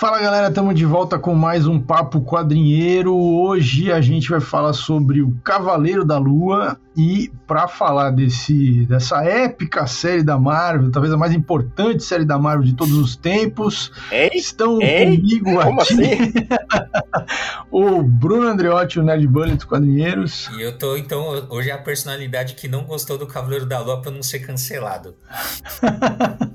Fala galera, estamos de volta com mais um Papo Quadrinheiro. Hoje a gente vai falar sobre o Cavaleiro da Lua e para falar desse dessa épica série da Marvel, talvez a mais importante série da Marvel de todos os tempos, Ei? estão Ei? comigo Como aqui assim? o Bruno Andreotti, o Nerd Bullet dos Quadrinheiros. E eu tô, então, hoje é a personalidade que não gostou do Cavaleiro da Lua pra não ser cancelado.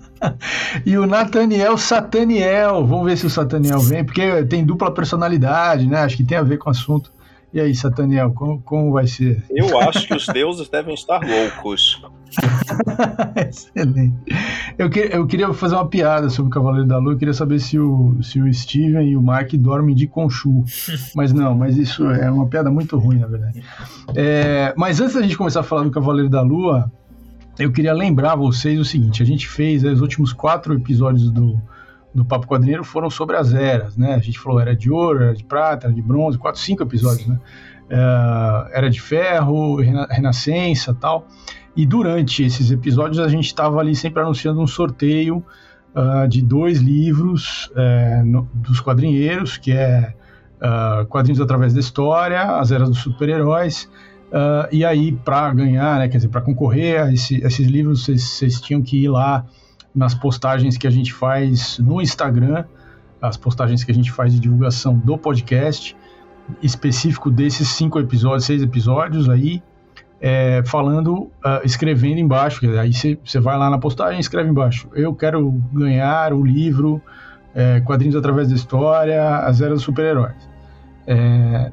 e o Nathaniel Sataniel. Vamos ver se o Sataniel vem, porque tem dupla personalidade, né? Acho que tem a ver com o assunto. E aí, Sataniel, como, como vai ser? Eu acho que os deuses devem estar loucos. Excelente. Eu, que, eu queria fazer uma piada sobre o Cavaleiro da Lua. Eu queria saber se o, se o Steven e o Mark dormem de conchu. Mas não, mas isso é uma piada muito ruim, na verdade. É, mas antes da gente começar a falar do Cavaleiro da Lua, eu queria lembrar vocês o seguinte: a gente fez os últimos quatro episódios do, do Papo Quadrinheiro foram sobre as eras, né? A gente falou era de ouro, era de prata, era de bronze, quatro, cinco episódios, né? É, era de ferro, rena, renascença tal. E durante esses episódios a gente estava ali sempre anunciando um sorteio uh, de dois livros é, no, dos quadrinheiros, que é uh, Quadrinhos através da História, As Eras dos Super-Heróis. Uh, e aí, para ganhar, né, quer dizer, para concorrer a, esse, esses livros, vocês tinham que ir lá nas postagens que a gente faz no Instagram, as postagens que a gente faz de divulgação do podcast, específico desses cinco episódios, seis episódios aí, é, falando, uh, escrevendo embaixo. Dizer, aí você vai lá na postagem e escreve embaixo. Eu quero ganhar o livro é, Quadrinhos através da História, As Eras dos Super-Heróis. É,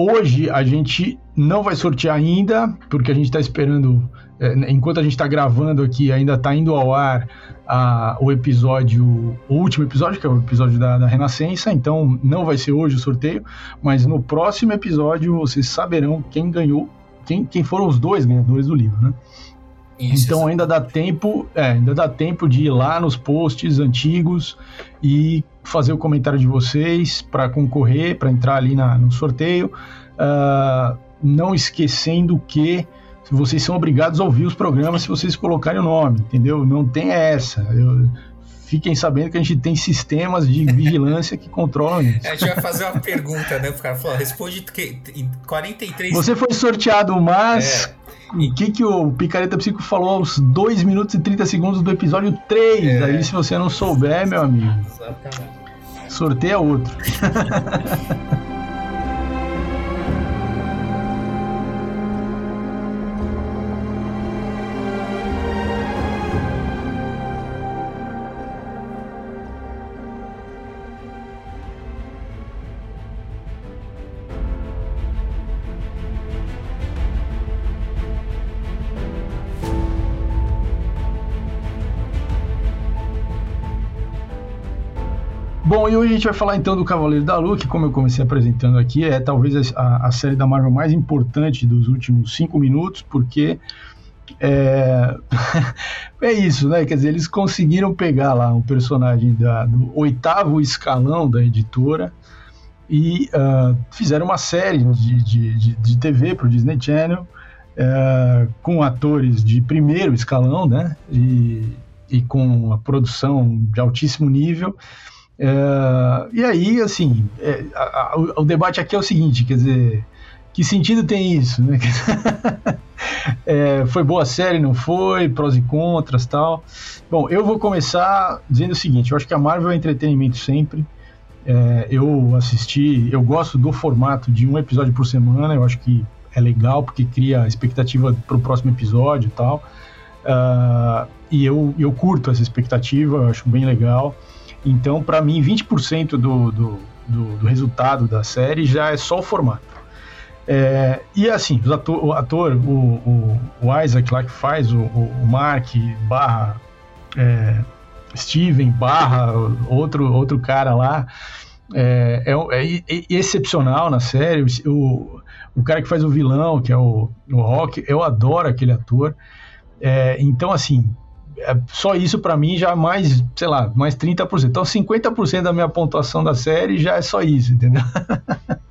hoje a gente não vai sortear ainda, porque a gente está esperando, é, enquanto a gente está gravando aqui, ainda está indo ao ar a, o episódio, o último episódio, que é o episódio da, da, Renascença, então não vai ser hoje o sorteio, mas no próximo episódio vocês saberão quem ganhou, quem, quem foram os dois ganhadores do livro, né? Isso, então ainda dá tempo, é, ainda dá tempo de ir lá nos posts antigos e fazer o comentário de vocês para concorrer, para entrar ali na, no sorteio. Uh, não esquecendo que vocês são obrigados a ouvir os programas se vocês colocarem o nome, entendeu? Não tem essa. Eu, fiquem sabendo que a gente tem sistemas de vigilância que controlam isso. A gente vai fazer uma pergunta, né? O cara falou, responde que em 43... Você foi sorteado, mas... É. O que, que o Picareta Psico falou aos 2 minutos e 30 segundos do episódio 3? É. Aí, se você não souber, meu amigo, Exatamente. sorteia outro. Bom, e hoje a gente vai falar então do Cavaleiro da Lua, que como eu comecei apresentando aqui, é talvez a, a série da Marvel mais importante dos últimos cinco minutos, porque é, é isso, né? Quer dizer, eles conseguiram pegar lá um personagem da, do oitavo escalão da editora e uh, fizeram uma série de, de, de, TV para o Disney Channel uh, com atores de primeiro escalão, né? E, e com a produção de altíssimo nível. É, e aí, assim, é, a, a, o, debate aqui é o seguinte, quer dizer, que sentido tem isso, né? é, foi boa série, não foi? Prós e contras, tal. Bom, eu vou começar dizendo o seguinte, eu acho que a Marvel é entretenimento sempre. É, eu assisti, eu gosto do formato de um episódio por semana, eu acho que é legal porque cria expectativa para o próximo episódio e tal. Uh, e eu, eu curto essa expectativa, eu acho bem legal. Então, para mim, 20% do, do, do, do, resultado da série já é só o formato. É, e assim, ator, o ator, o, o, o, Isaac lá que faz, o, o Mark barra é, Steven barra outro, outro cara lá, é, é, é, excepcional na série. O, o cara que faz o vilão, que é o, o Rock, eu adoro aquele ator. É, então, assim, é, só isso para mim já é mais, sei lá, mais 30%. Então 50% da minha pontuação da série já é só isso, entendeu?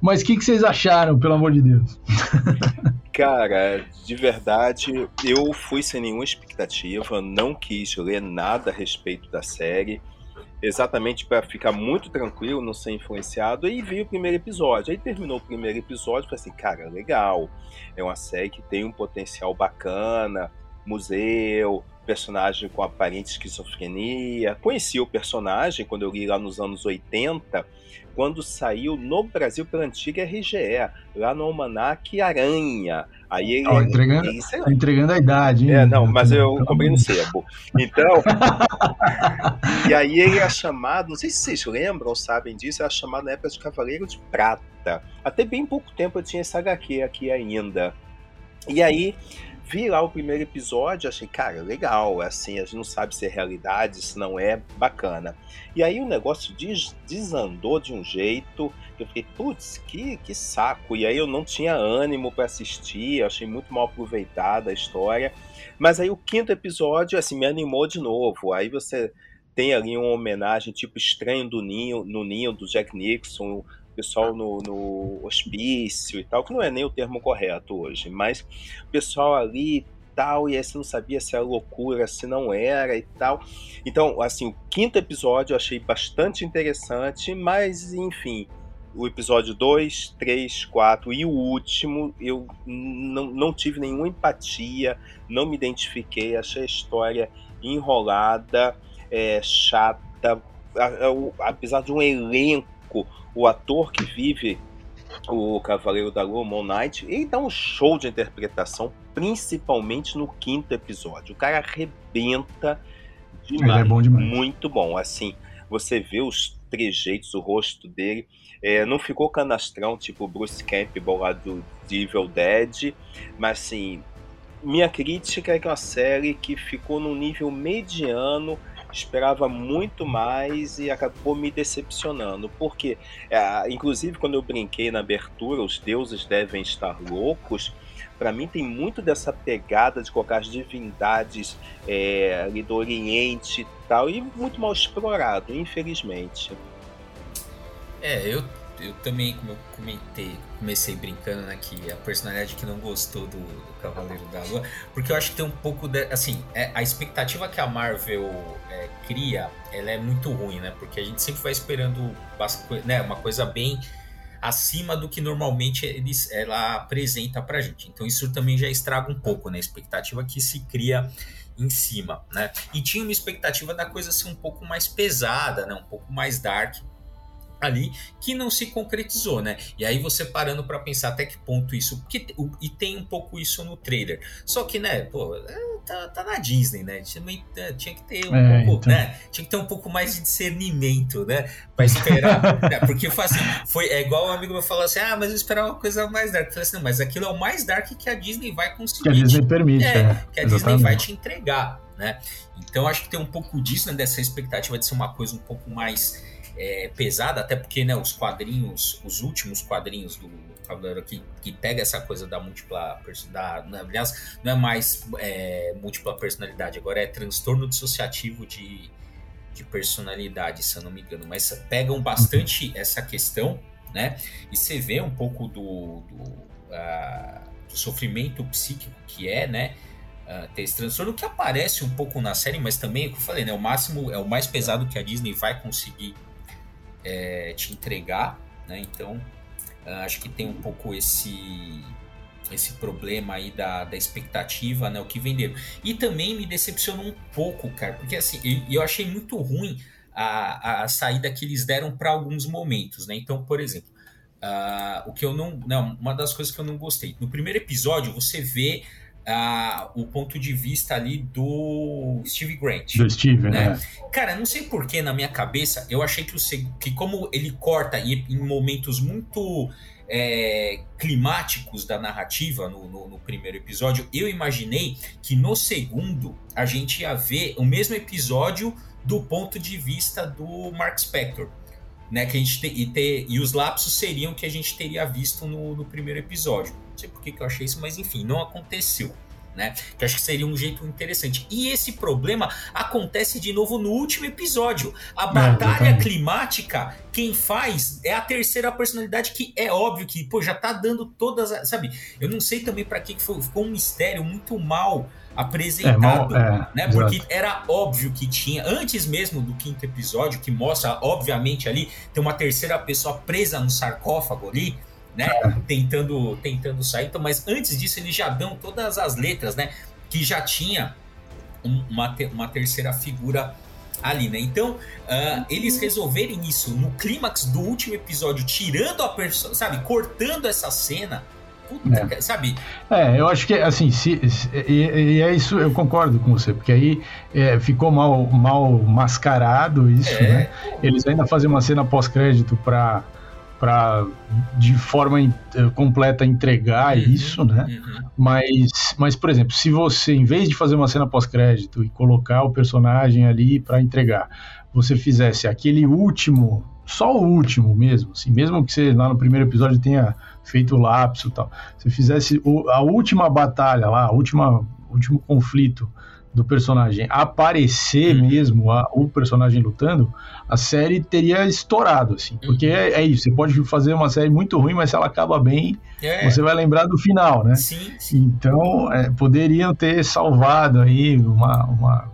Mas o que, que vocês acharam, pelo amor de Deus? Cara, de verdade, eu fui sem nenhuma expectativa, não quis ler nada a respeito da série. exatamente para ficar muito tranquilo, não ser influenciado, e vi o primeiro episódio. Aí terminou o primeiro episódio, falei assim, cara, legal. É uma série que tem um potencial bacana, museu, personagem com aparente esquizofrenia. Conheci o personagem quando eu li lá nos anos 80, quando saiu no Brasil pela antiga RGE, lá no Almanac Aranha. Aí ele, oh, entregando, ele, entregando a idade. Hein? É, não, mas eu comprei no sebo. Então, e aí ele é chamado, não sei se vocês lembram ou sabem disso, era chamado na época de Cavaleiro de Prata. Até bem pouco tempo eu tinha essa HQ aqui ainda. E aí vi lá o primeiro episódio, achei, cara, legal, assim, a gente não sabe se é realidade, se não é, bacana. E aí o negócio des desandou de um jeito que eu fiquei, putz, que, que saco. E aí eu não tinha ânimo para assistir, achei muito mal aproveitada a história. Mas aí o quinto episódio, assim, me animou de novo. Aí você tem ali uma homenagem tipo Estranho do Ninho, no Ninho do Jack Nixon, pessoal no, no hospício e tal, que não é nem o termo correto hoje, mas o pessoal ali tal, e aí você não sabia se era loucura, se não era e tal. Então, assim, o quinto episódio eu achei bastante interessante, mas enfim, o episódio 2, 3, 4 e o último, eu não, não tive nenhuma empatia, não me identifiquei, achei a história enrolada, é, chata, apesar de um elenco o ator que vive o Cavaleiro da Lua, Moon Knight, ele dá um show de interpretação, principalmente no quinto episódio. O cara arrebenta demais. Ele é bom demais. Muito bom. Assim, você vê os trejeitos, o rosto dele. É, não ficou canastrão, tipo Bruce Campbell lá do Evil Dead, mas assim, minha crítica é que é uma série que ficou num nível mediano esperava muito mais e acabou me decepcionando. Porque, é, inclusive, quando eu brinquei na abertura, os deuses devem estar loucos. Para mim, tem muito dessa pegada de colocar as divindades é, ali do Oriente e tal, e muito mal explorado, infelizmente. É, eu eu também, como eu comentei, comecei brincando né, que a personalidade que não gostou do, do, Cavaleiro da Lua, porque eu acho que tem um pouco de, assim, é, a expectativa que a Marvel é, cria, ela é muito ruim, né? Porque a gente sempre vai esperando né, uma coisa bem acima do que normalmente eles, ela apresenta pra gente. Então isso também já estraga um pouco, né? A expectativa que se cria em cima, né? E tinha uma expectativa da coisa ser um pouco mais pesada, né? Um pouco mais dark ali que não se concretizou, né? E aí você parando para pensar até que ponto isso. Porque, e tem um pouco isso no trailer. Só que, né, pô, é, tá, tá na Disney, né? Tinha, é, tinha que ter um é, pouco, então... né? Tinha que ter um pouco mais de discernimento, né? Pra esperar. né? Porque foi assim, foi, é igual um amigo meu falou assim: ah, mas eu esperava uma coisa mais dark. Eu falei assim, não, mas aquilo é o mais dark que a Disney vai conseguir. Que a Disney permite, é, é que a exatamente. Disney vai te entregar, né? Então acho que tem um pouco disso, né? Dessa expectativa de ser uma coisa um pouco mais é, pesada, até porque né, os quadrinhos, os últimos quadrinhos do Cavaleiro que, que pega essa coisa da múltipla da, aliás, não é mais é, múltipla personalidade, agora é transtorno dissociativo de, de personalidade, se eu não me engano, mas pegam bastante essa questão, né? E você vê um pouco do, do, uh, do sofrimento psíquico que é, né? Uh, ter esse transtorno que aparece um pouco na série, mas também, como eu falei, né, o máximo é o mais pesado que a Disney vai conseguir é, te entregar, né? Então, ah, acho que tem um pouco esse esse problema aí da, da expectativa, né? O que venderam. E também me decepcionou um pouco, cara, porque assim, eu, achei muito ruim a, a saída que eles deram para alguns momentos, né? Então, por exemplo, uh, o que eu não. Não, uma das coisas que eu não gostei. No primeiro episódio, você vê o ponto de vista ali do Steve Grant. Do Steve, né? né? Cara, não sei porquê na minha cabeça, eu achei que, o, que como ele corta em, em momentos muito é, climáticos da narrativa no, no, no, primeiro episódio, eu imaginei que no segundo a gente ia ver o mesmo episódio do ponto de vista do Mark Spector. Né, que a gente te, e, ter, e os lapsos seriam que a gente teria visto no, no primeiro episódio. Não sei por que, eu achei isso, mas enfim, não aconteceu. Né? Que acho que seria um jeito interessante. E esse problema acontece de novo no último episódio. A é, batalha é, climática, quem faz é a terceira personalidade, que é óbvio que, pô, já tá dando todas. As, sabe? Eu não sei também para que foi, ficou um mistério muito mal apresentado, é, mal, é, né? Porque exato. era óbvio que tinha, antes mesmo do quinto episódio, que mostra, obviamente, ali, tem uma terceira pessoa presa no sarcófago ali, né? Tentando, tentando sair. Então, mas antes disso, eles já dão todas as letras, né? Que já tinha uma, uma terceira figura ali, né? Então, uh, eles resolverem isso no clímax do último episódio, tirando a pessoa, sabe, cortando essa cena. Puta, é. sabe? É, eu acho que assim, se, se e, e, é isso, eu concordo com você, porque aí é, ficou mal, mal mascarado isso, é. né? Eles ainda fazem uma cena pós-crédito para para de forma in, eh, completa entregar uhum, isso, né? Uhum. Mas, mas, por exemplo, se você, em vez de fazer uma cena pós-crédito e colocar o personagem ali para entregar, você fizesse aquele último, só o último mesmo, assim, mesmo que você lá no primeiro episódio tenha feito o lapso e tal, você fizesse o, a última batalha lá, a última, último conflito do personagem aparecer uhum. mesmo a, o personagem lutando, a série teria estourado, assim. Uhum. Porque é, é, isso, você pode fazer uma série muito ruim, mas se ela acaba bem, é. você vai lembrar do final, né? Sim, sim. Então, é, poderiam ter salvado aí uma, uma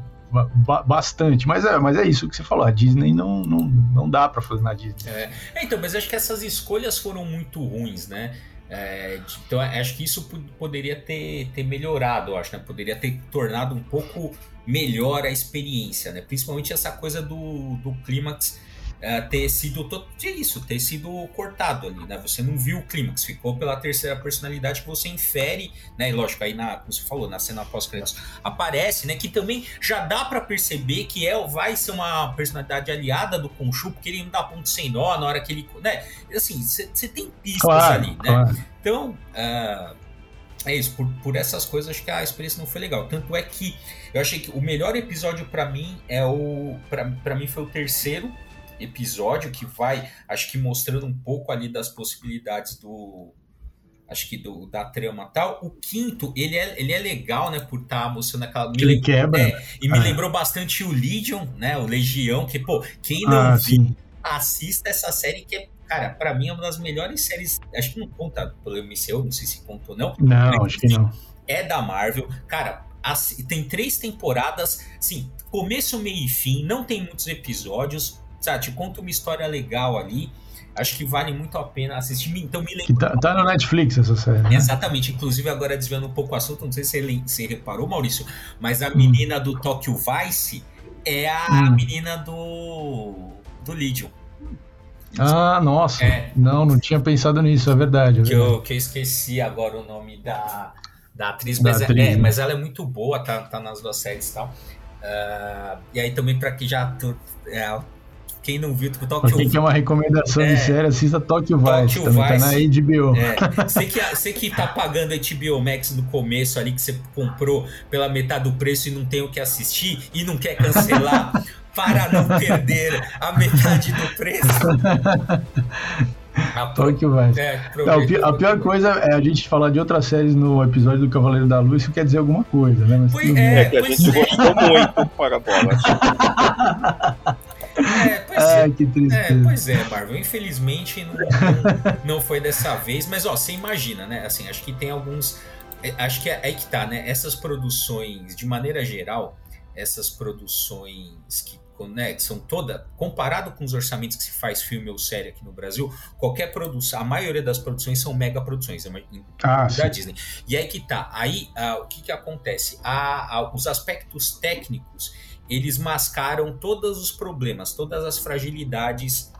bastante, mas é, mas é isso que você falou, a Disney não, não, não dá para fazer na Disney. É. é. então, mas acho que essas escolhas foram muito ruins, né? É, então acho que isso poderia ter, ter melhorado, acho, né? Poderia ter tornado um pouco melhor a experiência, né? Principalmente essa coisa do, do clímax é, ter sido todo isso, ter sido cortado ali, né? Você não viu o clímax, ficou pela terceira personalidade que você infere, né? E lógico, aí na, como você falou, na cena pós-créditos aparece, né? Que também já dá para perceber que é vai ser uma personalidade aliada do Conchu, porque ele não dá ponto sem nó na hora que ele, né? Assim, você tem pistas claro, ali, né? Claro. Então, uh, é isso, por, por essas coisas acho que a experiência não foi legal. Tanto é que eu achei que o melhor episódio para mim é o. para mim foi o terceiro, episódio que vai, acho que mostrando um pouco ali das possibilidades do acho que do, da trama tal. O quinto, ele é, ele é legal, né, por estar tá mostrando aquela... Ele quebra. É, e me ah. lembrou bastante o Legion, né, o Legião, que, pô, quem não ah, viu, sim. assista essa série que é, cara, para mim é uma das melhores séries, acho que não conta pelo MCU, não sei se conta ou não. Não, acho que não. É da Marvel, cara, tem três temporadas, sim, começo, meio e fim, não tem muitos episódios, sabe, te conta uma história legal ali. Acho que vale muito a pena assistir. Então me lembra. Tá, tá, no Netflix essa série. Né? Exatamente. Inclusive, agora desviando um pouco o assunto, não sei se você, você reparou, Maurício, mas a hum. menina do Tokyo Vice é a hum. menina do. do Legion. Ah, nossa. É. Não, não tinha pensado nisso, é verdade. É que, Eu, que eu esqueci agora o nome da, da atriz, da mas, é, atriz, é, né? mas ela é muito boa, tá, tá nas duas séries e tal. Uh, e aí também para que já é, quem não viu, Tokyo Pra quem quer uma recomendação é, de série, assista Tokyo Vice, Tokyo Vice, tá na HBO. É, você, que, você que tá pagando a HBO Max no começo ali, que você comprou pela metade do preço e não tem o que assistir, e não quer cancelar para não perder a metade do preço. Tokyo Vice. É, não, a pior coisa é a gente falar de outras séries no episódio do Cavaleiro da Luz, isso quer dizer alguma coisa, né? Mas pois, é, é, que a gente é. gostou muito para a bola. É, Ai, é. que tristeza. É, pois é, Marvel. Infelizmente não, não, não, foi dessa vez, mas ó, você imagina, né? Assim, acho que tem alguns. É, acho que é aí que tá, né? Essas produções, de maneira geral, essas produções que né, que são toda comparado com os orçamentos que se faz filme ou série aqui no Brasil, qualquer produção, a maioria das produções são mega produções, é ah, da Disney. E aí que tá, aí uh, o que que acontece? Uh, os aspectos técnicos eles mascaram todos os problemas, todas as fragilidades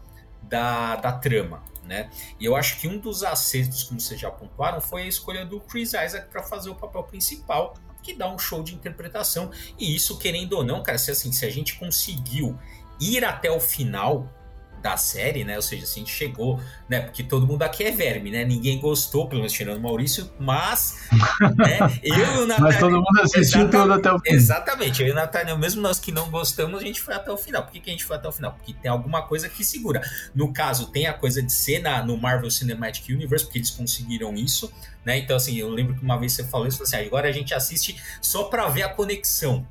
da, da trama. Né? E eu acho que um dos acertos, como vocês já pontuaram, foi a escolha do Chris Isaac para fazer o papel principal, que dá um show de interpretação. E isso, querendo ou não, cara, se, assim, se a gente conseguiu ir até o final da série, né? Ou seja, assim, a gente chegou, né? Porque todo mundo aqui é verme, né? Ninguém gostou, pelo menos tirando o Maurício, mas né, eu e o Nathaniel... Mas todo mundo assistiu todo até o fim. Exatamente, eu e o Nathaniel, mesmo nós que não gostamos, a gente foi até o final. Por que, que a gente foi até o final? Porque tem alguma coisa que segura. No caso, tem a coisa de ser na, no Marvel Cinematic Universe, porque eles conseguiram isso, né? Então, assim, eu lembro que uma vez você falou isso, assim, agora a gente assiste só para ver a conexão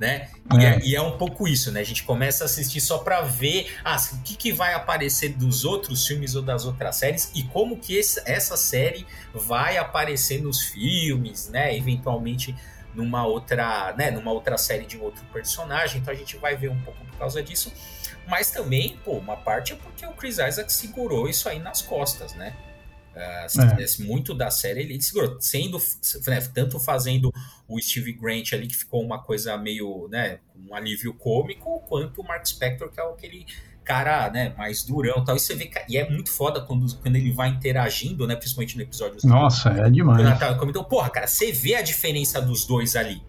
né? E, é. é. e, é. um pouco isso, né? A gente começa a assistir só para ver ah, o que, que vai aparecer dos outros filmes ou das outras séries e como que esse, essa série vai aparecer nos filmes, né? Eventualmente numa outra, né? Numa outra série de um outro personagem. Então a gente vai ver um pouco por causa disso. Mas também, pô, uma parte é porque o Chris Isaac segurou isso aí nas costas, né? Uh, é. Muito da série ele segurou, sendo né, tanto fazendo o Steve Grant ali, que ficou uma coisa meio, né, um alívio cômico, quanto o Mark Spector, que é aquele cara, né, mais durão tal. E você vê e é muito foda quando, quando ele vai interagindo, né, principalmente no episódio. Nossa, é demais. Comentou, porra, cara, você vê a diferença dos dois ali,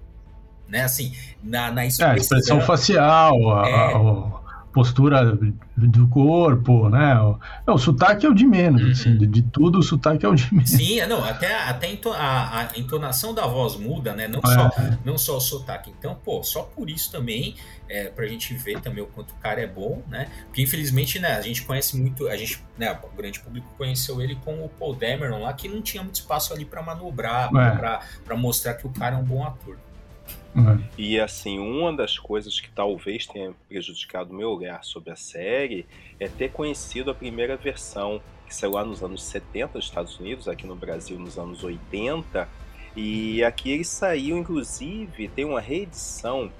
né, assim, na, na expressão, é, a expressão facial, a, é, a, postura do corpo, né? O, não, o sotaque é o de menos, uhum. assim, de, de, tudo o sotaque é o de menos. Sim, é, não, até, até a, a entonação da voz muda, né? Não, é. só, não só o sotaque. Então, pô, só por isso também, é, pra gente ver também o quanto o cara é bom, né? Porque infelizmente, né, a gente conhece muito, a gente, né, o grande público conheceu ele com o Paul Dameron lá, que não tinha muito espaço ali para manobrar, é. pra mostrar que o cara é um bom ator. Uhum. E assim, uma das coisas que talvez tenha prejudicado o meu olhar sobre a série é ter conhecido a primeira versão, que saiu lá nos anos 70 nos Estados Unidos, aqui no Brasil nos anos 80. E aqui ele saiu, inclusive, tem uma reedição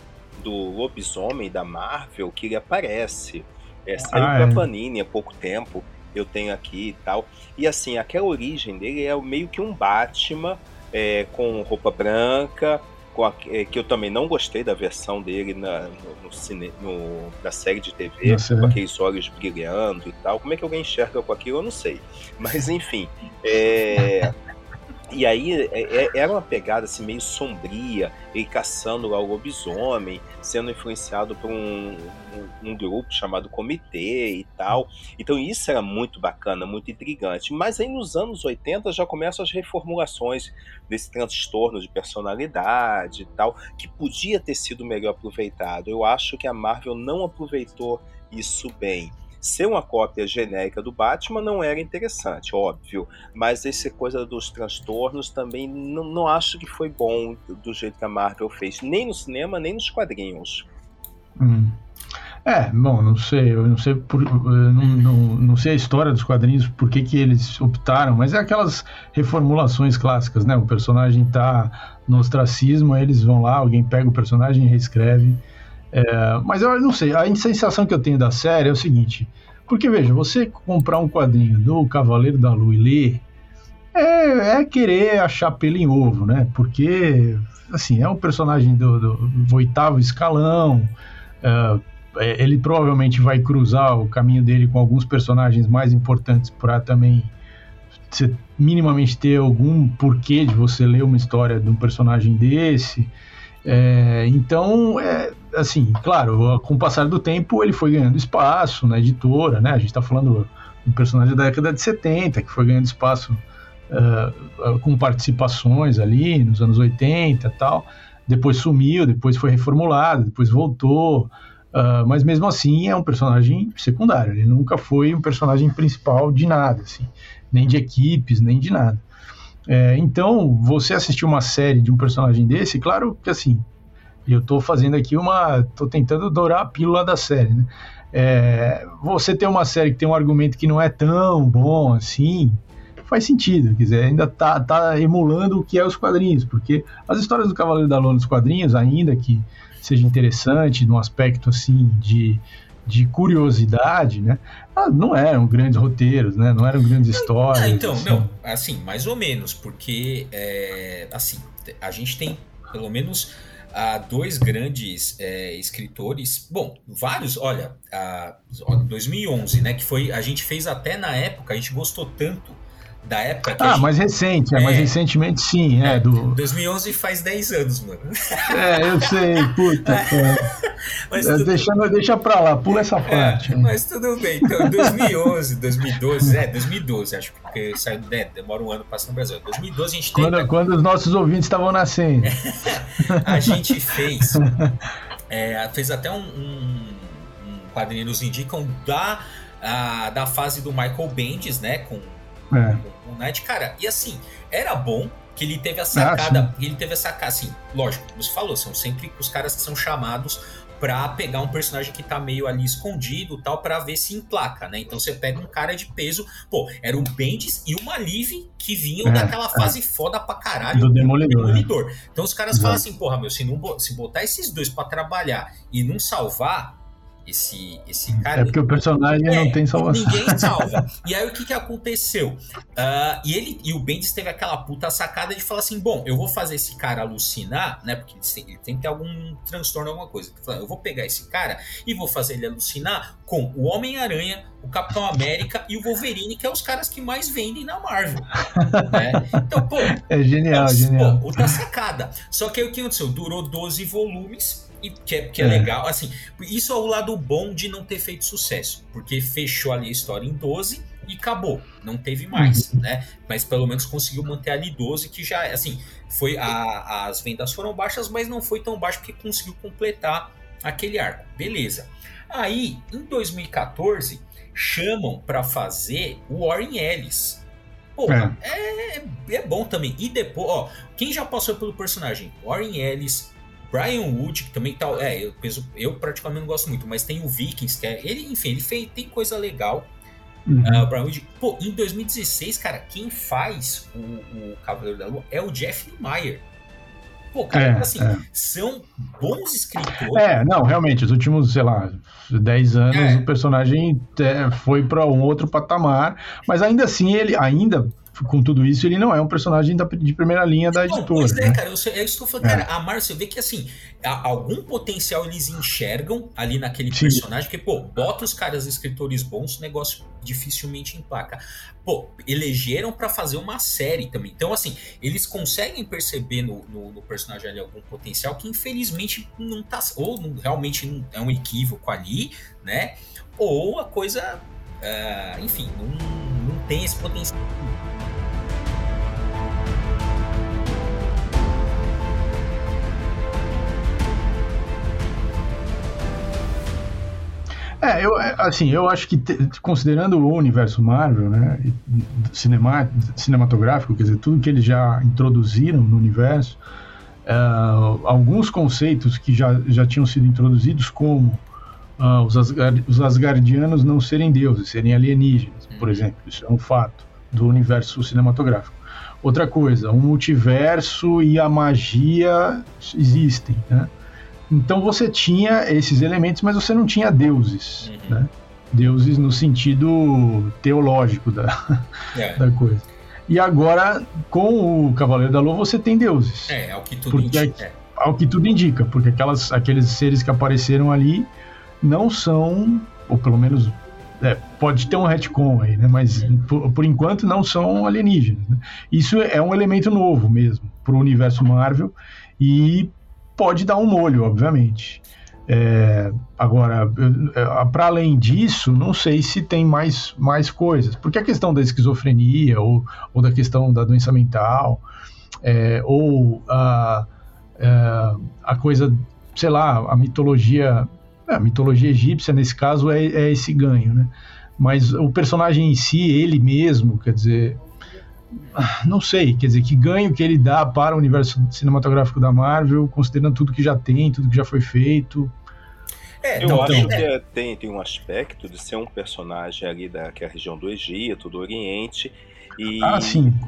do Lobisomem da Marvel que ele aparece. É, saiu ah, pra é. Panini há pouco tempo, eu tenho aqui e tal. E assim, aquela origem dele é meio que um Batman é, com roupa branca, a, é, que eu também não gostei da versão dele na, no, no, cine, no na série de TV, com aqueles olhos brilhando e tal. Como é que alguém enxerga com aquilo, eu não sei. Mas enfim, é, e aí é, é, era uma pegada assim, meio sombria, ele caçando lá o lobisomem, sendo influenciado por um, um, um, grupo chamado Comitê e tal. Então isso era muito bacana, muito intrigante. Mas aí nos anos 80 já começam as reformulações desse transtorno de personalidade e tal, que podia ter sido melhor aproveitado. Eu acho que a Marvel não aproveitou isso bem ser uma cópia genérica do Batman não era interessante, óbvio, mas essa coisa dos transtornos também não, não acho que foi bom do jeito que a Marvel fez, nem no cinema, nem nos quadrinhos. Hum. É, bom, não sei, eu não sei por, não, não, não, sei a história dos quadrinhos, por que, que eles optaram, mas é aquelas reformulações clássicas, né? O personagem tá no ostracismo, aí eles vão lá, alguém pega o personagem e reescreve. É, mas eu não sei, a sensação que eu tenho da série é o seguinte: porque veja, você comprar um quadrinho do Cavaleiro da Lua e ler é, é querer achar pelo em ovo, né? Porque, assim, é um personagem do, do, do oitavo escalão, é, é ele provavelmente vai cruzar o caminho dele com alguns personagens mais importantes para também você minimamente ter algum porquê de você ler uma história de um personagem desse. É, então, é, assim, claro, com o passar do tempo ele foi ganhando espaço na editora, né? A gente está falando um personagem da década de 70 que foi ganhando espaço uh, com participações ali nos anos 80 e tal. Depois sumiu, depois foi reformulado, depois voltou. Uh, mas mesmo assim é um personagem secundário. Ele nunca foi um personagem principal de nada, assim, nem de equipes, nem de nada. É, então, você assistir uma série de um personagem desse, claro que assim, eu estou fazendo aqui uma. estou tentando dourar a pílula da série, né? É, você ter uma série que tem um argumento que não é tão bom assim, faz sentido, quer dizer, ainda tá, tá emulando o que é os quadrinhos, porque as histórias do Cavaleiro da Lua nos quadrinhos, ainda que seja interessante num aspecto assim de de curiosidade, né? Ah, não eram grandes roteiros, né? Não eram grandes histórias. Ah, então, assim. não, assim, mais ou menos, porque é, assim, a gente tem pelo menos ah, dois grandes é, escritores, bom, vários, olha, ah, 2011, né? Que foi, a gente fez até na época, a gente gostou tanto da época. ah, gente... mais recente, é, é, mais recentemente sim, é, é, do... 2011 faz 10 anos, mano. É, eu sei, puta. mas é, tudo... deixa, deixa pra lá, pula essa é, parte. mas tudo bem, então 2011, 2012, é, 2012, acho que saiu, né, demora um ano passando no Brasil. 2012 a gente tem... Quando, quando os nossos ouvintes estavam nascendo. a gente fez, é, fez até um, um, um quadrinho, nos indicam da, a, da fase do Michael Bendis, né, com é. O Knight, cara, e assim, era bom que ele teve a sacada. Ah, ele teve a sacada, assim, lógico, você falou, são sempre os caras que são chamados pra pegar um personagem que tá meio ali escondido tal, para ver se emplaca, né? Então você pega um cara de peso, pô, era o Bendis e o Malive que vinham é, daquela é. fase foda pra caralho do Demolidor. Demolidor. Né? Então os caras Exato. falam assim, porra, meu, se, não, se botar esses dois para trabalhar e não salvar, esse, esse cara. É porque o personagem é, não tem salvação. Ninguém salva. e aí o que, que aconteceu? Uh, e ele e o Bendis teve aquela puta sacada de falar assim: bom, eu vou fazer esse cara alucinar, né? Porque ele tem, ele tem que ter algum transtorno, alguma coisa. Eu vou pegar esse cara e vou fazer ele alucinar com o Homem-Aranha, o Capitão América e o Wolverine, que é os caras que mais vendem na Marvel. Né? Então, pô. É genial, é, genial. Pô, outra sacada. Só que aí o que aconteceu? Durou 12 volumes e que é, que é, é, legal. Assim, isso é o lado bom de não ter feito sucesso, porque fechou ali a história em 12 e acabou, não teve mais, uhum. né? Mas pelo menos conseguiu manter ali 12, que já, assim, foi a, as vendas foram baixas, mas não foi tão baixo porque conseguiu completar aquele arco. Beleza. Aí, em 2014, chamam para fazer o Warren Ellis. Pô, é. É, é bom também. E depois, ó, quem já passou pelo personagem? Warren Ellis, Brian Wood, que também tá. É, eu, eu praticamente não gosto muito, mas tem o Vikings, que é. Ele, enfim, ele fez, tem coisa legal. Uhum. Uh, Brian Wood. Pô, em 2016, cara, quem faz o, o Cavaleiro da Lua é o Jeff Meyer. Pô, cara, é, assim, é. são bons escritores. É, não, realmente, os últimos, sei lá, 10 anos é. o personagem é, foi para um outro patamar, mas ainda assim ele ainda com tudo isso, ele não é um personagem da, de primeira linha da editora. Pois é, né? cara, eu, é isso que eu falando, é. cara, a Marvel, você vê que assim, algum potencial eles enxergam ali naquele Sim. personagem, porque, pô, bota os caras escritores bons, o negócio dificilmente empaca. Pô, elegeram para fazer uma série também. Então, assim, eles conseguem perceber no, no, no, personagem ali algum potencial que infelizmente não tá. Ou não, realmente não, é um equívoco ali, né? Ou a coisa. Uh, enfim, não, não tem esse potencial. É, eu, é, assim, eu acho que, considerando o universo Marvel, né, cinema, cinematográfico, quer dizer, tudo que eles já introduziram no universo, uh, alguns conceitos que já, já tinham sido introduzidos, como uh, os, Asgard, os Asgardianos não serem deuses, serem alienígenas, por uhum. exemplo, isso é um fato do universo cinematográfico. Outra coisa, o multiverso e a magia existem, né? Então você tinha esses elementos, mas você não tinha deuses, uhum. né? Deuses no sentido teológico da, é. da coisa. E agora, com o Cavaleiro da Lua, você tem deuses. É, ao que tudo indica. É, ao que tudo indica, porque aquelas, aqueles seres que apareceram ali não são, ou pelo menos é, pode ter um retcon aí, né? Mas uhum. por, por, enquanto não são alienígenas. Né? Isso é um elemento novo mesmo para o universo Marvel e pode dar um molho, obviamente. É, agora, para além disso, não sei se tem mais, mais coisas, porque a questão da esquizofrenia ou, ou da questão da doença mental, é, ou a, é, a coisa, sei lá, a mitologia, é, a mitologia egípcia nesse caso é, é esse ganho, né? Mas o personagem em si, ele mesmo, quer dizer, não sei, quer dizer, que ganho que ele dá para o universo cinematográfico da Marvel, considerando tudo que já tem, tudo que já foi feito. É, eu então, acho que é, tem, tem um aspecto de ser um personagem ali daquela é região do Egito, do Oriente, e ah,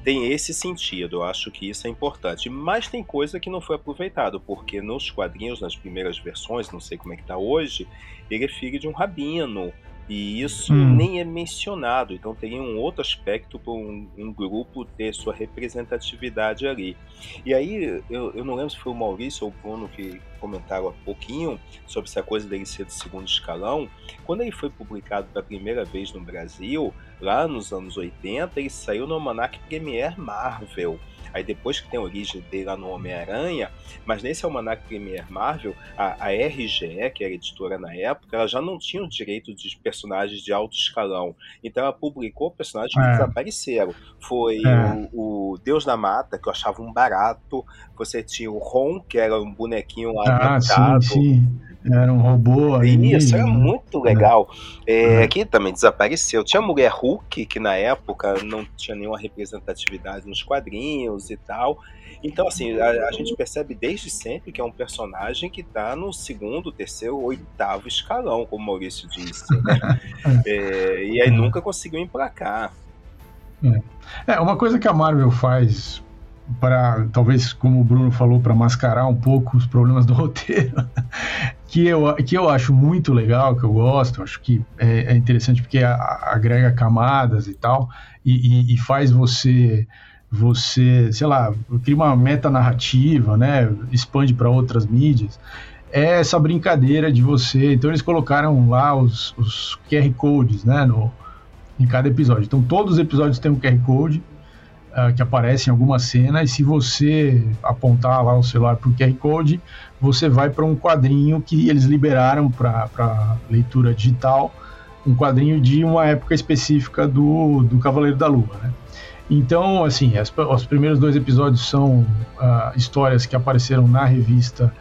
tem esse sentido, eu acho que isso é importante. Mas tem coisa que não foi aproveitado, porque nos quadrinhos, nas primeiras versões, não sei como é que tá hoje, ele é filho de um rabino, E isso hum. nem é mencionado, então teria um outro aspecto para um, um, grupo ter sua representatividade ali. E aí, eu, eu não lembro se foi o Maurício ou o Bruno que comentaram há pouquinho sobre essa coisa dele ser do segundo escalão. Quando ele foi publicado pela primeira vez no Brasil, lá nos anos 80, ele saiu no Almanac Premier Marvel. Aí depois que tem a origem dele lá no Homem-Aranha, mas nesse Almanac Premier Marvel, a, a, RGE, que era editora na época, ela já não tinha o direito de personagens de alto escalão. Então ela publicou personagens que é. desapareceram. Foi é. o, o, Deus da Mata, que eu achava um barato. Você tinha o Ron, que era um bonequinho lá ah, adaptado. Sim, sim. Era um robô aí. Isso, era muito legal. É, é. Que também desapareceu. Tinha a Mulher Hulk, que na época não tinha nenhuma representatividade nos quadrinhos e tal. Então, assim, a, a gente percebe desde sempre que é um personagem que está no segundo, terceiro, oitavo escalão, como o Maurício disse. Né? é, e aí nunca conseguiu emplacar. É. é, uma coisa que a Marvel faz para talvez como o Bruno falou para mascarar um pouco os problemas do roteiro que eu, que eu acho muito legal que eu gosto acho que é, é interessante porque a, a agrega camadas e tal e, e, e, faz você você sei lá cria uma meta narrativa né expande para outras mídias. É essa brincadeira de você então eles colocaram lá os, os QR codes né no em cada episódio. Então todos os episódios têm um QR code uh, que aparece em alguma cena, e se você apontar lá o celular para o QR Code, você vai para um quadrinho que eles liberaram para leitura digital, um quadrinho de uma época específica do, do Cavaleiro da Lua, né? Então, assim, as, os primeiros dois episódios são uh, histórias que apareceram na revista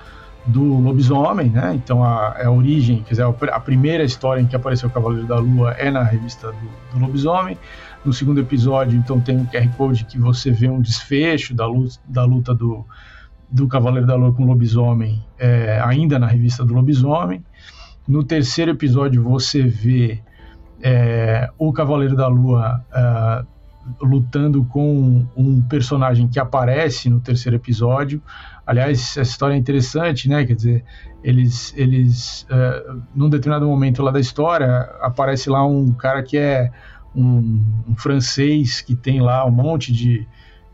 do lobisomem, né? Então a, é a origem, quer dizer, a, primeira história em que apareceu o Cavaleiro da Lua é na revista do, do lobisomem. No segundo episódio, então, tem um QR Code que você vê um desfecho da luta, da luta do, do Cavaleiro da Lua com o lobisomem, é, ainda na revista do lobisomem. No terceiro episódio, você vê é, o Cavaleiro da Lua é, lutando com um personagem que aparece no terceiro episódio. Aliás, essa história é interessante, né? Quer dizer, eles, eles uh, num determinado momento lá da história, aparece lá um cara que é um, um, francês que tem lá um monte de,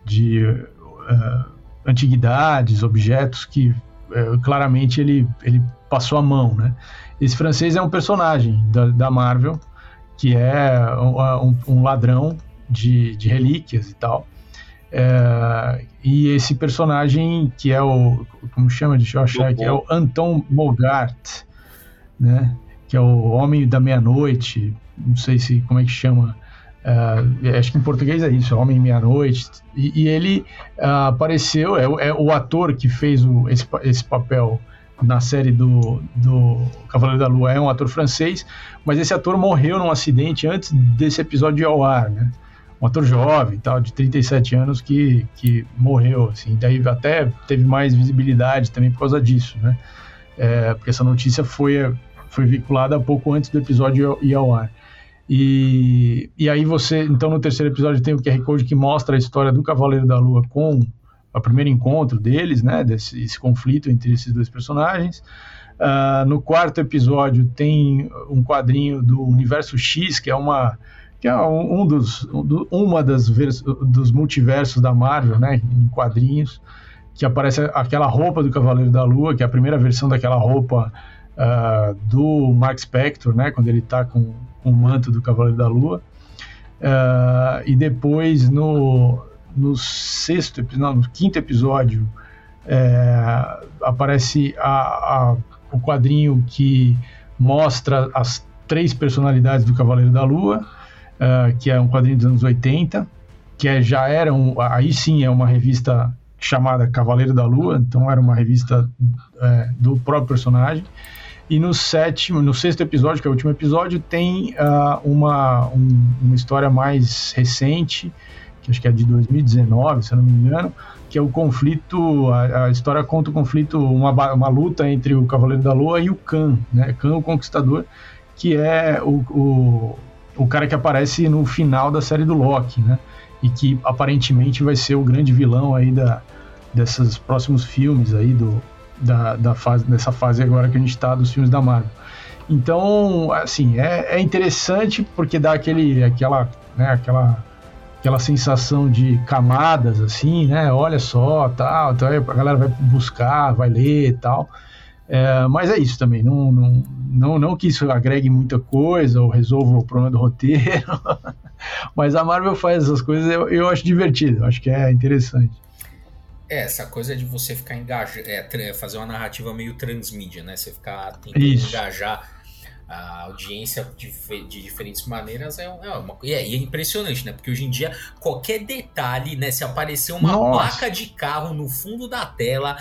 de uh, antiguidades, objetos que uh, claramente ele, ele passou a mão, né? Esse francês é um personagem da, da Marvel que é um, um ladrão de, de, relíquias e tal. É, e esse personagem que é o como chama deixa eu achar que é o Anton Mogart né que é o Homem da Meia-Noite não sei se como é que chama. Uh, acho que em português é isso, Homem Meia-Noite. E, e, ele uh, apareceu, é, é, o ator que fez o, esse, esse papel na série do, do Cavaleiro da Lua, é um ator francês, mas esse ator morreu num acidente antes desse episódio ir ao ar, né? Um ator jovem, tal, de 37 anos, que, que morreu, assim. Daí até teve mais visibilidade também por causa disso, né? É, porque essa notícia foi, foi vinculada pouco antes do episódio ir ao ar. E, e aí você, então no terceiro episódio tem o QR Code que mostra a história do Cavaleiro da Lua com o primeiro encontro deles, né, desse esse conflito entre esses dois personagens. Uh, no quarto episódio tem um quadrinho do Universo X, que é uma que é um dos um, uma das dos multiversos da Marvel, né, em quadrinhos, que aparece aquela roupa do Cavaleiro da Lua, que é a primeira versão daquela roupa uh, do Mark Spector, né, quando ele está com o manto do Cavaleiro da Lua. Uh, e depois no, no sexto, não, no quinto episódio é, aparece a, a, o quadrinho que mostra as três personalidades do Cavaleiro da Lua, uh, que é um quadrinho dos anos 80, que é, já era um, aí sim é uma revista chamada Cavaleiro da Lua, então era uma revista é, do próprio personagem. E no sétimo, no sexto episódio, que é o último episódio, tem uh, uma, um, uma história mais recente, que acho que é de 2019, se eu não me engano, que é o conflito, a, a história conta o conflito, uma, uma luta entre o Cavaleiro da Lua e o Khan, né? Khan, o Conquistador, que é o, o, o cara que aparece no final da série do Loki, né? E que aparentemente vai ser o grande vilão aí da, desses próximos filmes aí do, da, da fase, dessa fase agora que a gente está dos filmes da Marvel. Então, assim, é, é interessante porque dá aquele, aquela, né, aquela, aquela sensação de camadas, assim, né? Olha só, tal, então a galera vai buscar, vai ler e tal. É, mas é isso também, não, não, não, não que isso agregue muita coisa ou resolva o problema do roteiro, mas a Marvel faz essas coisas, eu, eu acho divertido, eu acho que é interessante. É, essa coisa de você ficar engajado, é, fazer uma narrativa meio transmídia, né? Você ficar tentando isso. engajar a audiência de, de diferentes maneiras é, é uma é, e é impressionante, né? Porque hoje em dia qualquer detalhe, né? Se aparecer uma Nossa. placa de carro no fundo da tela,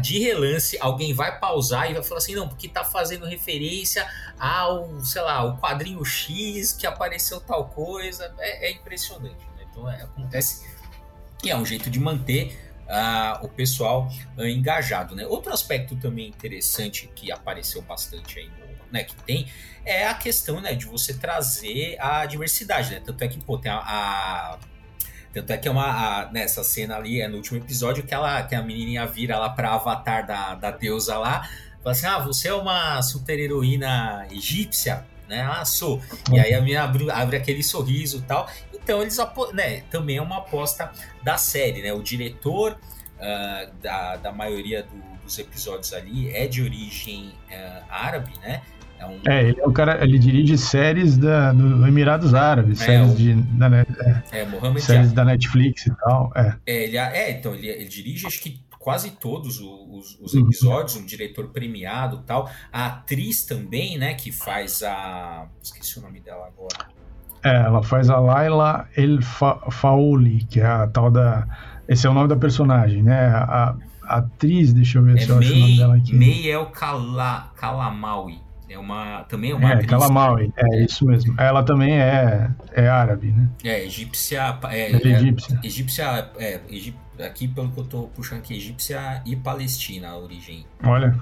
de relance, alguém vai pausar e vai falar assim, não, porque tá fazendo referência ao, sei lá, o quadrinho X que apareceu tal coisa. É, é impressionante, né? Então é, acontece. E é um jeito de manter uh, o pessoal uh, engajado, né? Outro aspecto também interessante que apareceu bastante aí no, né, que tem é a questão, né, de você trazer a diversidade, né? Tanto é que, pô, tem a, a tanto é que é uma. A, nessa cena ali, é no último episódio, que, ela, que a menininha vira lá pra avatar da, da deusa lá. Fala assim: ah, você é uma super heroína egípcia? Né? Ah, sou. E aí a menina abre, abre aquele sorriso e tal. Então eles né, também é uma aposta da série, né? O diretor uh, da, da maioria do, dos episódios ali é de origem uh, árabe, né? É, um... é, ele é o cara, ele dirige séries da, do Emirados Árabes, é, séries, o... de, da, é, é, séries da Netflix e tal. É, é, ele, é então, ele, ele dirige acho que quase todos os, os uhum. episódios, um diretor premiado tal. A atriz também, né, que faz a. Esqueci o nome dela agora. É, ela faz a Laila El Faouli, que é a tal da. Esse é o nome da personagem, né? A, a atriz, deixa eu ver é se eu May, acho o nome dela aqui. Meiel Kala, Kalamaui. É uma, também é uma é, atriz. Kalamaui, é isso mesmo. Ela também é, é árabe, né? É, egípcia. É, é, é egípcia. Egípcia, é, aqui pelo que eu tô puxando aqui, egípcia e palestina a origem. Olha.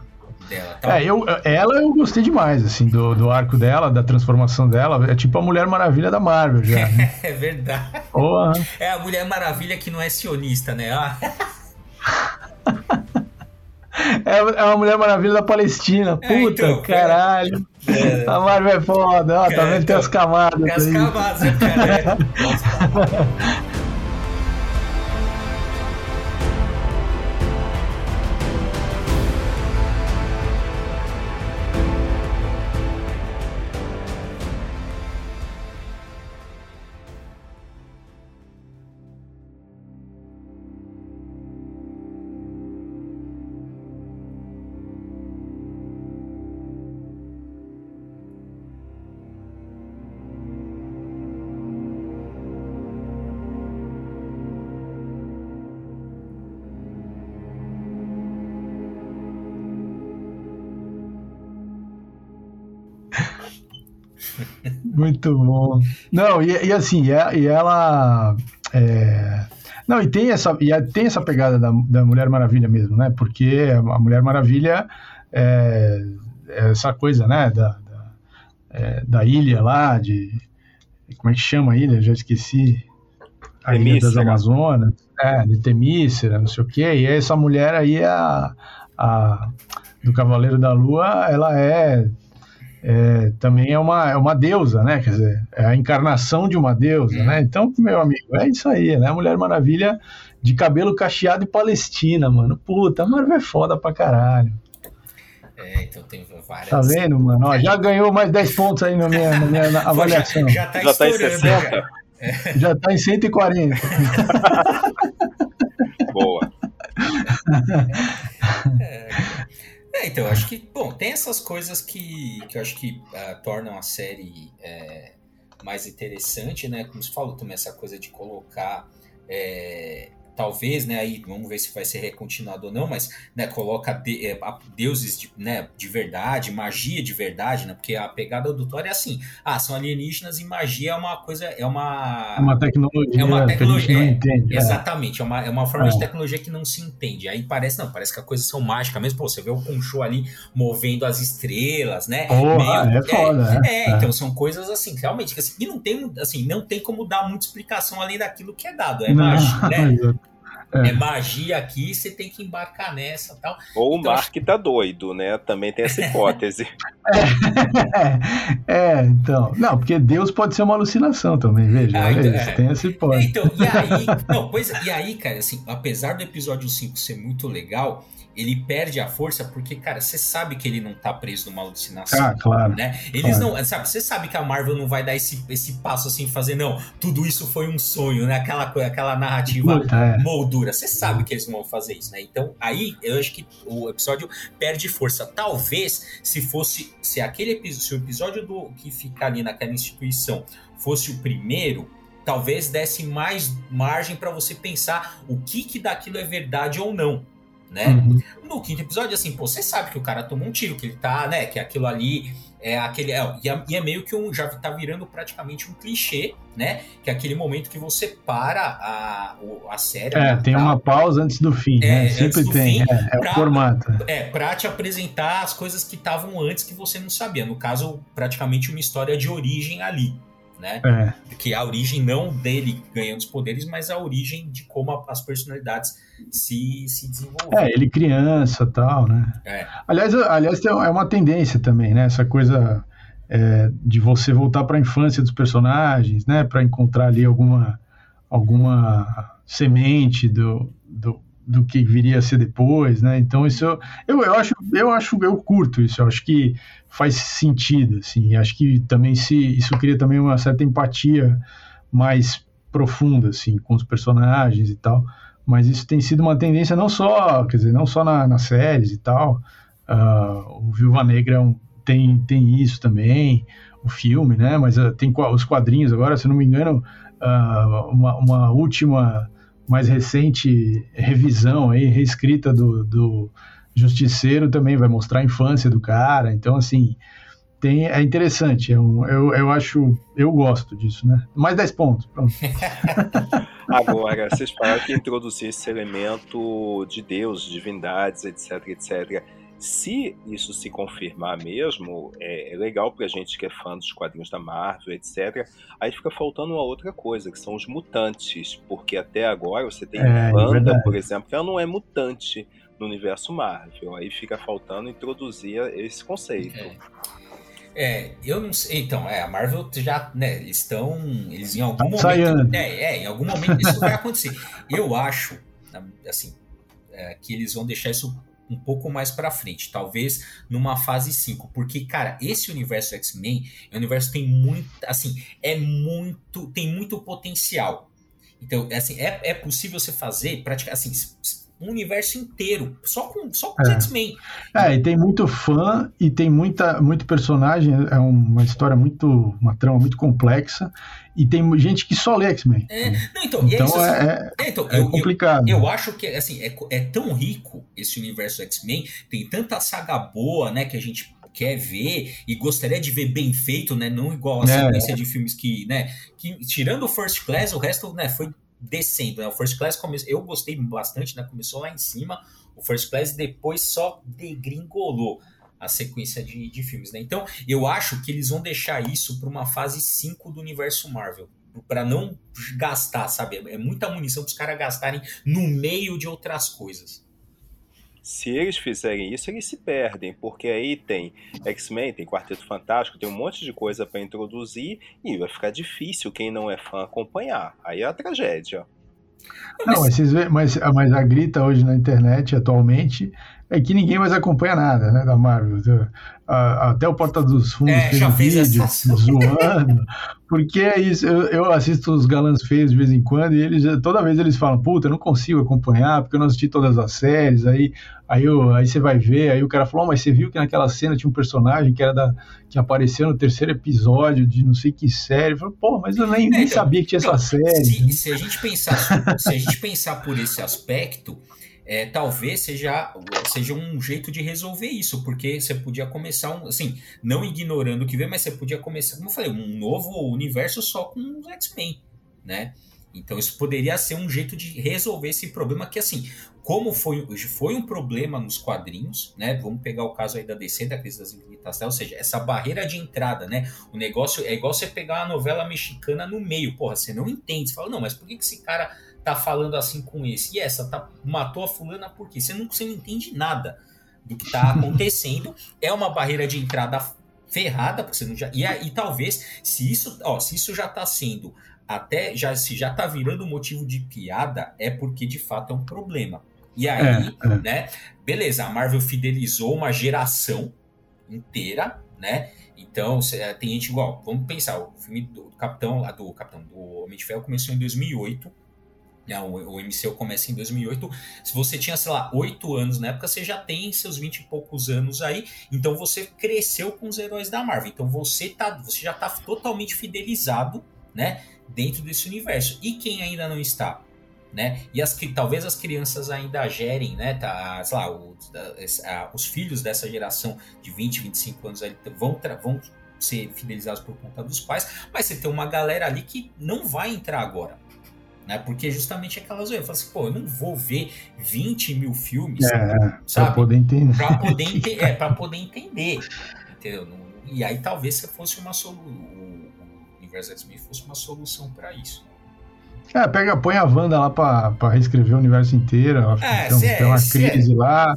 Dela, tá? é, eu, ela eu gostei demais, assim, do, do arco dela, da transformação dela. É tipo a Mulher Maravilha da Marvel já. Né? é verdade. Oh, é a Mulher Maravilha que não é sionista, né? Ah. É, é uma Mulher Maravilha da Palestina. É, Puta, então, caralho. É, a Marvel é foda. Ó, tá vendo? Tem então, as camadas. Tem as camadas, cara. É. Muito bom. Não, e, e assim, e, ela. É... Não, e tem essa, e tem essa pegada da, da Mulher Maravilha mesmo, né? Porque a Mulher Maravilha é, é essa coisa, né? Da, da, é, da, ilha lá, de. Como é que chama a ilha? Já esqueci. A Temícera. Ilha das Amazonas. É, de Temícera, não sei o quê. E essa mulher aí, a, a, do Cavaleiro da Lua, ela é é, também é uma, é uma deusa, né? Quer dizer, é a encarnação de uma deusa, né? Então, meu amigo, é isso aí, né? Mulher Maravilha de cabelo cacheado e palestina, mano. Puta, a Marvel é foda pra caralho. É, então tem várias. Tá vendo, mano? Ó, já ganhou mais 10 pontos aí na minha, na minha na avaliação. Já, já tá já tá em 60. É. Já tá em 140. Boa. É. É, então, eu acho que, bom, tem essas coisas que, que eu acho que uh, tornam a série é, mais interessante, né? Como você falou também, essa coisa de colocar é, talvez, né, aí vamos ver se vai ser recontinuado ou não, mas, né, coloca de, é, deuses de, né, de verdade, magia de verdade, né, porque a pegada do Thor é assim, ah, são alienígenas e magia é uma coisa, é uma... É uma tecnologia, é uma tecnologia, não é, entende. É. Exatamente, é uma, é uma forma de é. tecnologia que não se entende, aí parece, não, parece que as coisas são mágicas mesmo, pô, você vê o Khonshu ali movendo as estrelas, né, Porra, Meio, é foda, é, então, são coisas assim, realmente, que, assim, e não tem, assim, não tem como dar muita explicação além daquilo que é dado, é mágica, né? é. é. magia aqui, você tem que embarcar nessa tal. Ou então, o Mark acho... tá doido, né? Também tem essa hipótese. é, é, então. Não, porque Deus pode ser uma alucinação também, veja. Ah, então, é. Tem essa hipótese. Então, e aí, não, pois, e aí, cara, assim, apesar do episódio 5 ser muito legal, ele perde a força porque, cara, você sabe que ele não tá preso numa alucinação. Ah, claro. Né? Eles claro. não, sabe, você sabe que a Marvel não vai dar esse, esse passo assim, fazer, não, tudo isso foi um sonho, né? Aquela, aquela narrativa Puta, é. moldura. Você sabe que eles não vão fazer isso, né? Então, aí eu acho que o episódio perde força. Talvez se fosse, se aquele episódio, se o episódio do que fica ali naquela instituição fosse o primeiro, talvez desse mais margem para você pensar o que que daquilo é verdade ou não né? Uhum. No quinto episódio, assim, pô, você sabe que o cara tomou um tiro, que ele tá, né? Que aquilo ali é aquele. É, e, é, e, é, meio que um. Já tá virando praticamente um clichê, né? Que é aquele momento que você para a, a série. É, tem tá, uma pausa antes do fim, é, né? Sempre tem. Fim, é, é pra, o formato. É, pra te apresentar as coisas que estavam antes que você não sabia. No caso, praticamente uma história de origem ali né? É. Que a origem não dele ganhando os poderes, mas a origem de como as personalidades se, se desenvolveram. É, ele criança tal, né? É. Aliás, aliás, é uma tendência também, né? Essa coisa é, de você voltar para a infância dos personagens, né? Para encontrar ali alguma, alguma semente do, do, do que viria a ser depois, né? Então isso eu, eu, eu acho eu acho eu curto isso, eu acho que faz sentido, assim. Acho que também se isso cria também uma certa empatia mais profunda, assim, com os personagens e tal. Mas isso tem sido uma tendência não só, quer dizer, não só na, nas séries e tal. Uh, o Viúva Negra é tem tem isso também, o filme, né? Mas uh, tem os quadrinhos agora, se não me engano, uh, uma, uma última mais recente revisão aí, reescrita do, do Justiceiro também vai mostrar a infância do cara. Então, assim, tem, é interessante. Eu, é eu, eu acho, eu gosto disso, né? Mais 10 pontos, pronto. Agora, vocês falaram que introduzir esse elemento de Deus, divindades, etc, etc. Se isso se confirmar mesmo, é, é legal pra gente que é fã dos quadrinhos da Marvel, etc. Aí fica faltando uma outra coisa, que são os mutantes. Porque até agora você tem é, Wanda, é por exemplo, que ela não é mutante no universo Marvel. Aí fica faltando introduzir esse conceito. É. É, eu não sei. Então, é, a Marvel já, né, eles estão. Eles em algum tá momento. É, é, em algum momento isso vai acontecer. Eu acho, assim, é, que eles vão deixar isso um pouco mais para frente, talvez numa fase 5, porque cara, esse universo X-Men, é um universo que tem muito, assim, é muito, tem muito potencial. Então, assim, é, é possível você fazer, praticar assim, um universo inteiro, só com, só com é. X-Men. É, e tem muito fã e tem muita, muito personagem, é uma história muito, uma trama muito complexa, e tem gente que só lê X-Men. É, não, então, então isso, assim, é, é, então, é eu, complicado. Eu, eu, acho que assim, é, é tão rico esse universo X-Men, tem tanta saga boa, né, que a gente quer ver e gostaria de ver bem feito, né? Não igual a é. sequência de filmes que, né? Que, tirando o First Class, o resto, né, foi descendo. Né? O First Class come... eu gostei bastante, né? Começou lá em cima, o First Class depois só degringolou a sequência de, de filmes, né? Então, eu acho que eles vão deixar isso para uma fase 5 do universo Marvel. para não gastar, sabe? É muita munição para os caras gastarem no meio de outras coisas se eles fizerem isso, eles se perdem, porque aí tem X-Men, tem Quarteto Fantástico, tem um monte de coisa para introduzir e vai ficar difícil quem não é fã acompanhar. Aí é a tragédia. Não, mas, vocês veem, mas, mas a grita hoje na internet, atualmente, é que ninguém mais acompanha nada, né, da Marvel. Até o Porta dos Fundos é, fez um vídeo zoando, porque é isso, eu, eu, assisto os galãs feios de vez em quando e eles, toda vez eles falam, puta, eu não consigo acompanhar porque eu não assisti todas as séries, aí, aí, eu, aí você vai ver, aí o cara falou, oh, mas você viu que naquela cena tinha um personagem que era da, que apareceu no terceiro episódio de não sei que série, eu falei, pô, mas eu nem, é, nem então, sabia que tinha então, essa série. Se, se, a gente pensar, se a gente pensar por esse aspecto, é, talvez seja, seja um jeito de resolver isso, porque você podia começar um, assim, não ignorando o que vem, mas você podia começar, como eu falei, um novo universo só com os X-Men, né? Então isso poderia ser um jeito de resolver esse problema que assim, como foi, foi um problema nos quadrinhos, né? Vamos pegar o caso aí da DC, da crise das infinitas ou seja, essa barreira de entrada, né? O negócio é igual você pegar uma novela mexicana no meio, porra, você não entende, você fala, não, mas por que, que esse cara tá falando assim com esse? E essa tá, matou a fulana por quê? Você não, você não entende nada do que tá acontecendo, é uma barreira de entrada ferrada, porque você não já. E, e talvez, se isso, ó, se isso já tá sendo até já se já tá virando motivo de piada, é porque de fato é um problema. E aí, é, é. né? Beleza, a Marvel fidelizou uma geração inteira, né? Então, é, tem gente igual. Vamos pensar, o filme do Capitão, do Capitão, do Homem de Ferro começou em 2008. Né, o, MCU começa em 2008. Se você tinha, sei lá, 8 anos na época, você já tem seus 20 e poucos anos aí. Então você cresceu com os heróis da Marvel. Então você, tá, você já tá totalmente fidelizado, né? Dentro desse universo. E quem ainda não está? né? E as que talvez as crianças ainda gerem, né? Tá, sei lá, o, a, os filhos dessa geração de 20, 25 anos vão, vão ser fidelizados por conta dos pais, mas você tem uma galera ali que não vai entrar agora. Né? Porque justamente aquelas eu falo assim, pô, eu não vou ver 20 mil filmes, é, sabe? Pra poder entender. Pra poder, ente é, pra poder entender. Entendeu? E aí talvez se fosse uma solução. O universo X-Men fosse uma solução para isso. É, pega, põe a Wanda lá pra, pra reescrever o universo inteiro. É, então, tem uma crise é. lá,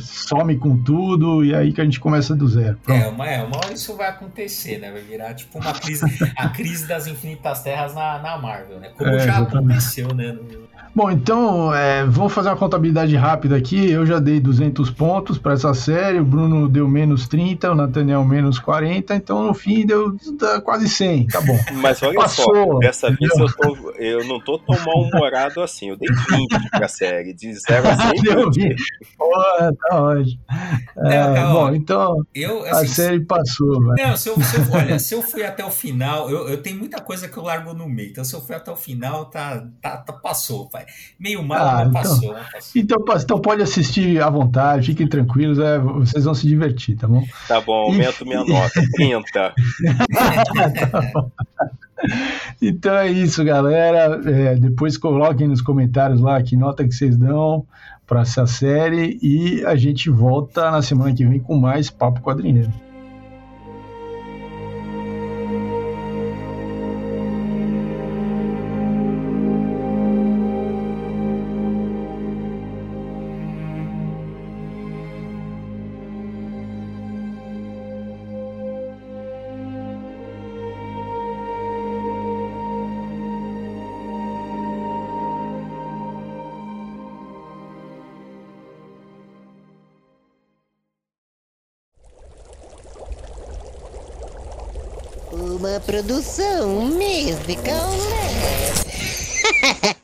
some com tudo, e aí que a gente começa do zero. É uma, é, uma hora isso vai acontecer, né? Vai virar tipo uma crise, a crise das infinitas terras na, na Marvel, né? Como é, já exatamente. aconteceu, né? No, Bom, então, é, vamos fazer uma contabilidade rápida aqui. Eu já dei 200 pontos para essa série, o Bruno deu menos 30, o Nathaniel menos 40, então no fim deu quase 100, tá bom. Mas olha Passou, só, dessa entendeu? vez eu, tô, eu não tô tão mal-humorado assim, eu dei 20 pra série, de 0 a 100. deu 20. Porra, tá ótimo. É, tá bom, então eu, assim, a série passou. Não, se eu, se eu, olha, se eu fui até o final, eu, eu tenho muita coisa que eu largo no meio, então se eu fui até o final, tá, tá, tá passou, pai. Meio mal, ah, então, passou, passou. Então, então pode assistir à vontade, fiquem tranquilos, é, vocês vão se divertir, tá bom? Tá bom, aumento minha nota, 30. então é isso, galera. É, depois coloquem nos comentários lá que nota que vocês dão para essa série e a gente volta na semana que vem com mais Papo Quadrinheiro. Produção musical.